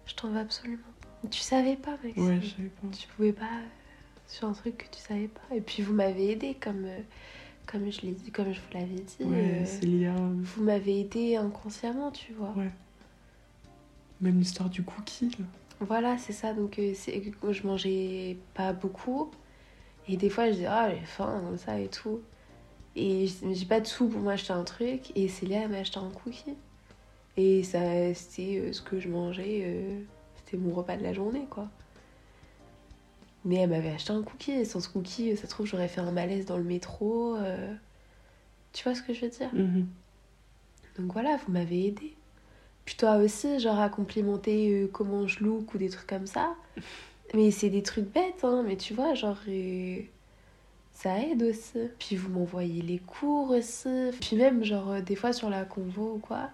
Je t'en veux absolument. Tu savais pas, Maxime. Ouais, je savais pas. Tu pouvais pas euh, sur un truc que tu savais pas. Et puis vous m'avez aidé comme, euh, comme je l'ai dit, comme je vous l'avais dit. Ouais, euh, vous m'avez aidé inconsciemment, tu vois. Ouais. Même l'histoire du cookie, là. Voilà, c'est ça. Donc euh, je mangeais pas beaucoup. Et des fois je disais, ah j'ai faim, comme ça et tout. Et j'ai pas de sous pour m'acheter un truc. Et Célia elle m'a acheté un cookie. Et ça, c'était euh, ce que je mangeais. euh, c'était mon repas de la journée, quoi. Mais elle m'avait acheté un cookie. Et sans ce cookie, ça se trouve, j'aurais fait un malaise dans le métro. euh. Tu vois ce que je veux dire? Mhm. donc voilà, vous m'avez aidé. Puis toi aussi, genre à complimenter comment je look ou des trucs comme ça. Mais c'est des trucs bêtes, hein, mais tu vois, genre euh, ça aide aussi. Puis vous m'envoyez les cours aussi. Puis même, genre, euh, des fois sur la convo ou quoi,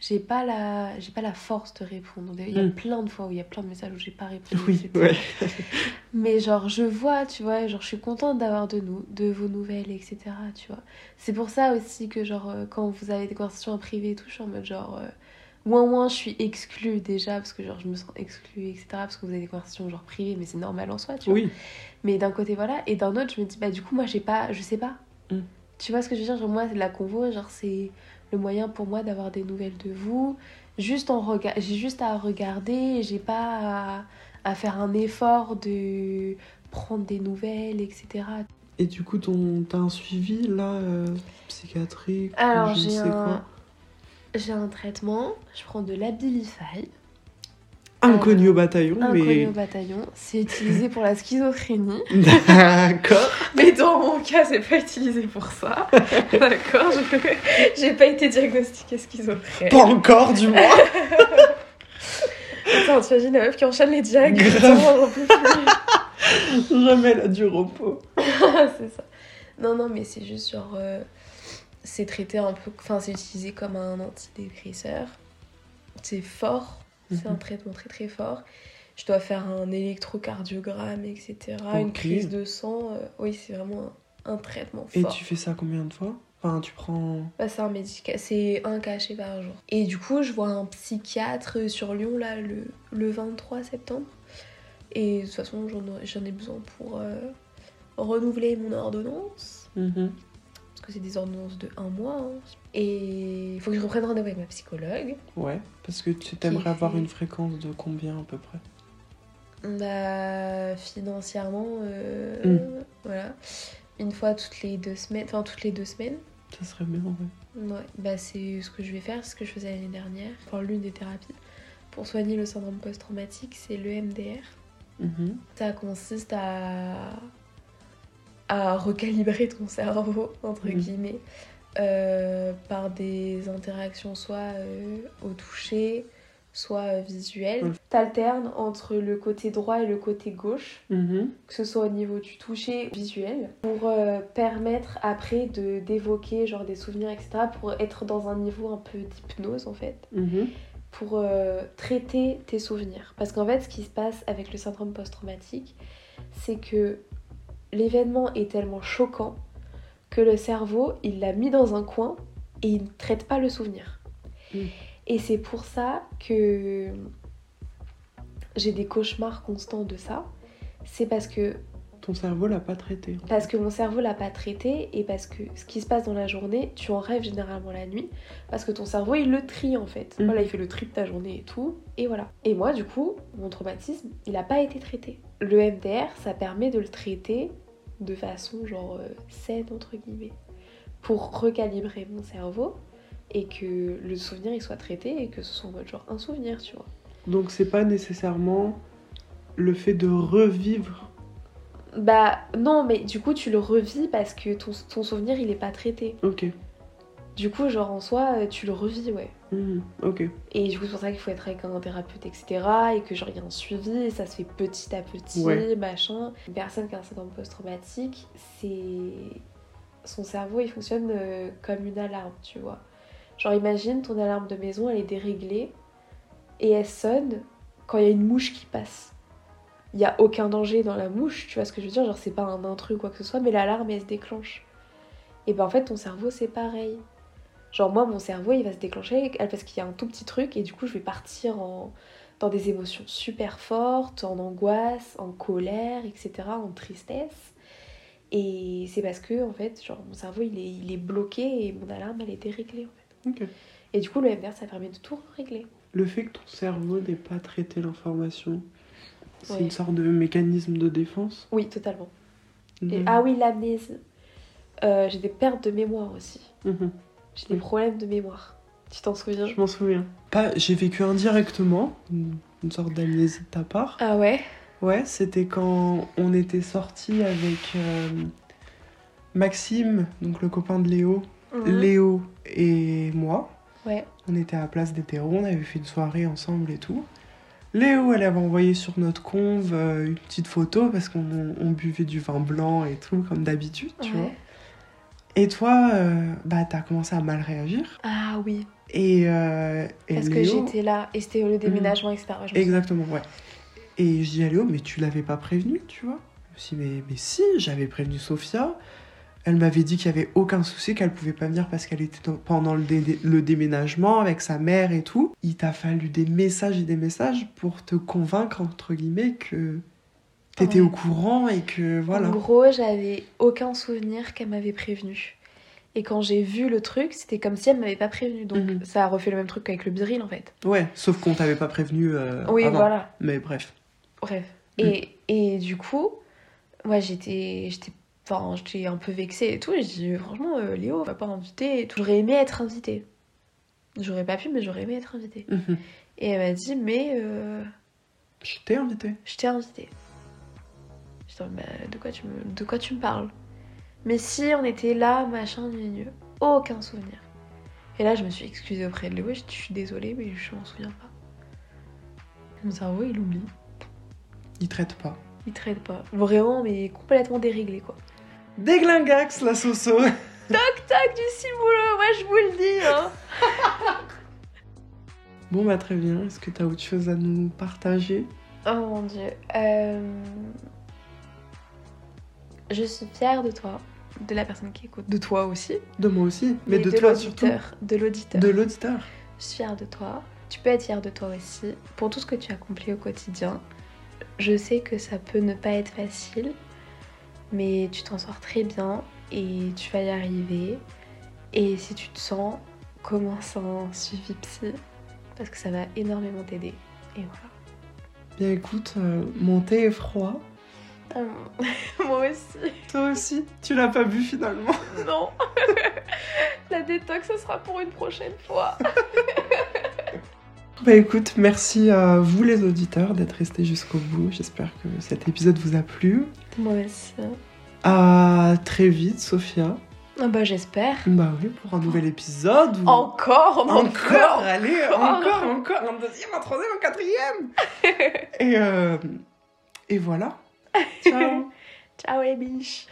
j'ai pas la, j'ai pas la force de répondre. Il y a Mm. plein de fois où il y a plein de messages où j'ai pas répondu. Oui, ouais. Mais genre, je vois, tu vois, genre, je suis contente d'avoir de nous, de vos nouvelles, etc. Tu vois. C'est pour ça aussi que, genre, euh, quand vous avez des conversations en privé et tout, je suis en mode, genre, euh, moins, moins, je suis exclue déjà, parce que, genre, je me sens exclue, etc. Parce que vous avez des conversations, genre, privées, mais c'est normal en soi, tu vois. Oui. Mais d'un côté, voilà. Et d'un autre, je me dis, bah, du coup, moi, j'ai pas, je sais pas. Mm. Tu vois ce que je veux dire? Genre, moi, la convo, genre, c'est le moyen pour moi d'avoir des nouvelles de vous. Juste en regard, j'ai juste à regarder, j'ai pas à, à faire un effort de prendre des nouvelles, etc. Et du coup, ton... t'as un suivi, là, euh, psychiatrique Alors, j'ai un, quoi? J'ai un traitement, je prends de l'Abilify, Inconnu au bataillon, inconnu mais... au bataillon. C'est utilisé pour la schizophrénie. D'accord. Mais dans mon cas, c'est pas utilisé pour ça. D'accord je- J'ai pas été diagnostiquée schizophrène. Pas encore, du moins. Attends, tu imagines la meuf qui enchaîne les diag Grave. Putain, j'en peux plus. Jamais la du repos. c'est ça. Non, non, mais c'est juste genre. euh, c'est traité un peu. Enfin, c'est utilisé comme un antidépresseur. C'est fort. C'est un Mhm. traitement très très fort. Je dois faire un électrocardiogramme, etc. Une Ok. prise de sang. euh, oui, c'est vraiment un, un traitement Et fort. tu fais ça combien de fois? Enfin, tu prends... Bah, c'est un médical, c'est un cachet par jour. Et du coup, je vois un psychiatre sur Lyon là le, le 23 septembre. Et de toute façon, j'en ai besoin pour euh, renouveler mon ordonnance. Mhm. Parce que c'est des ordonnances de un mois. hein. Et il faut que je reprenne rendez-vous avec ma psychologue. Ouais, parce que tu t'aimerais avoir une fréquence de combien à peu près? Bah, financièrement, euh, Mm. voilà. Une fois toutes les deux semaines. Enfin, toutes les deux semaines. Ça serait bien, ouais. Ouais, bah c'est ce que je vais faire, ce que je faisais l'année dernière. Pour l'une des thérapies. Pour soigner le syndrome post-traumatique, c'est le MDR. Mhm. Ça consiste à, à recalibrer ton cerveau, entre Mhm. guillemets, euh, par des interactions soit euh, au toucher, soit euh, visuel. Ouais. T'alternes entre le côté droit et le côté gauche, Mhm. que ce soit au niveau du toucher visuel, pour euh, permettre après de d'évoquer genre des souvenirs, etc. Pour être dans un niveau un peu d'hypnose en fait, Mhm. pour euh, traiter tes souvenirs. Parce qu'en fait, ce qui se passe avec le syndrome post-traumatique, c'est que l'événement est tellement choquant que le cerveau, il l'a mis dans un coin et il ne traite pas le souvenir. Mm. Et c'est pour ça que j'ai des cauchemars constants de ça. C'est parce que, Ton cerveau l'a pas traité. parce que mon cerveau l'a pas traité et parce que ce qui se passe dans la journée, tu en rêves généralement la nuit. Parce que ton cerveau, il le trie en fait. Mm. Voilà, il fait le tri de ta journée et tout. Et voilà. Et moi, du coup, mon traumatisme, il n'a pas été traité. Le MDR, ça permet de le traiter de façon genre euh, saine, entre guillemets. Pour recalibrer mon cerveau et que le souvenir il soit traité et que ce soit en mode genre un souvenir, tu vois. Donc c'est pas nécessairement le fait de revivre? Bah non, mais du coup, tu le revis parce que ton, ton souvenir il est pas traité. Ok. Du coup, genre en soi, euh, tu le revis, ouais. Mhm. Ok. Et du coup, c'est pour ça qu'il faut être avec un thérapeute, etc. Et que genre, il y a un suivi, et ça se fait petit à petit, Ouais. machin. Une personne qui a un syndrome post-traumatique, c'est. Son cerveau, il fonctionne euh, comme une alarme, tu vois. Genre, imagine ton alarme de maison, elle est déréglée, et elle sonne quand il y a une mouche qui passe. Il n'y a aucun danger dans la mouche, tu vois ce que je veux dire? Genre, c'est pas un intrus ou quoi que ce soit, mais l'alarme, elle se déclenche. Et ben en fait, ton cerveau, c'est pareil. Genre moi, mon cerveau, il va se déclencher parce qu'il y a un tout petit truc et du coup, je vais partir en... dans des émotions super fortes, en angoisse, en colère, etc., en tristesse. Et c'est parce que, en fait, genre, mon cerveau, il est, il est bloqué et mon alarme, elle est déréglée, en fait. Et du coup, le MDR, ça permet de tout régler. Le fait que ton cerveau n'ait pas traité l'information, c'est Ouais. une sorte de mécanisme de défense? Oui, totalement. Et, Mhm. ah oui, l'amnésie. Euh, j'ai des pertes de mémoire aussi. Mhm. J'ai des problèmes de mémoire. Tu t'en souviens? Je m'en souviens. Pas, j'ai vécu indirectement une, une sorte d'amnésie de ta part. Ah ouais? Ouais, c'était quand on était sortis avec euh, Maxime, donc le copain de Léo, Mhm. Léo et moi. Ouais. On était à la place des terreaux, on avait fait une soirée ensemble et tout. Léo, elle avait envoyé sur notre conve euh, une petite photo parce qu'on on buvait du vin blanc et tout, comme d'habitude, tu Ouais. vois. Et toi, euh, bah, t'as commencé à mal réagir. Ah oui, Et, euh, et parce que j'étais là et c'était le déménagement, etc. Ouais, me souviens. Exactement, ouais. Et je dis à Léo, mais tu l'avais pas prévenu, tu vois? Je me dis, mais, mais si, j'avais prévenu Sophia. Elle m'avait dit qu'il y avait aucun souci, qu'elle pouvait pas venir parce qu'elle était dans- pendant le, dé- le déménagement avec sa mère et tout. Il t'a fallu des messages et des messages pour te convaincre, entre guillemets, que t'étais Ouais. au courant et que voilà. En gros, j'avais aucun souvenir qu'elle m'avait prévenu. Et quand j'ai vu le truc, c'était comme si elle m'avait pas prévenu. Donc Mhm. ça a refait le même truc qu'avec le biril en fait. Ouais, sauf qu'on t'avait pas prévenu euh, oui, avant. voilà. Mais bref. Bref. Mm. Et, et du coup, moi j'étais j'étais enfin, j'étais un peu vexée et tout. Et j'ai dit franchement, euh, Léo, on va pas inviter. J'aurais aimé être invitée. J'aurais pas pu, mais j'aurais aimé être invitée. Mhm. Et elle m'a dit, mais euh, Je t'ai invité. je t'ai invitée. Bah, de, quoi tu me, de quoi tu me parles? Mais si on était là, machin, gna. aucun souvenir. Et là, je me suis excusée auprès de Léo. Je suis désolée, mais je m'en souviens pas. Mon cerveau, il oublie. Il traite pas. Il traite pas. Vraiment, mais complètement déréglé, quoi. Déglingax, la soso Toc toc du ciboulot, moi je vous le dis, hein. Bon, bah très bien. Est-ce que t'as autre chose à nous partager? Oh mon dieu. Euh, Je suis fière de toi, de la personne qui écoute, de toi aussi, De moi aussi, mais de, de toi surtout. l'auditeur, de l'auditeur. De l'auditeur. Je suis fière de toi. Tu peux être fière de toi aussi pour tout ce que tu accomplis au quotidien. Je sais que ça peut ne pas être facile, mais tu t'en sors très bien et tu vas y arriver. Et si tu te sens, commence un suivi psy parce que ça va énormément t'aider. Et voilà. Bien écoute, euh, mon thé est froid. Euh, Moi aussi. Toi aussi Tu l'as pas bu finalement Non. La détox, ce sera pour une prochaine fois. Bah écoute, merci à vous les auditeurs d'être restés jusqu'au bout. J'espère que cet épisode vous a plu. Moi aussi. À très vite, Sophia. Ah bah j'espère. Bah oui, pour un nouvel épisode. ou- Encore, Encore, encore. allez, encore. encore, encore, un deuxième, un troisième, un quatrième. et, euh, et voilà. Ciao. Ciao les.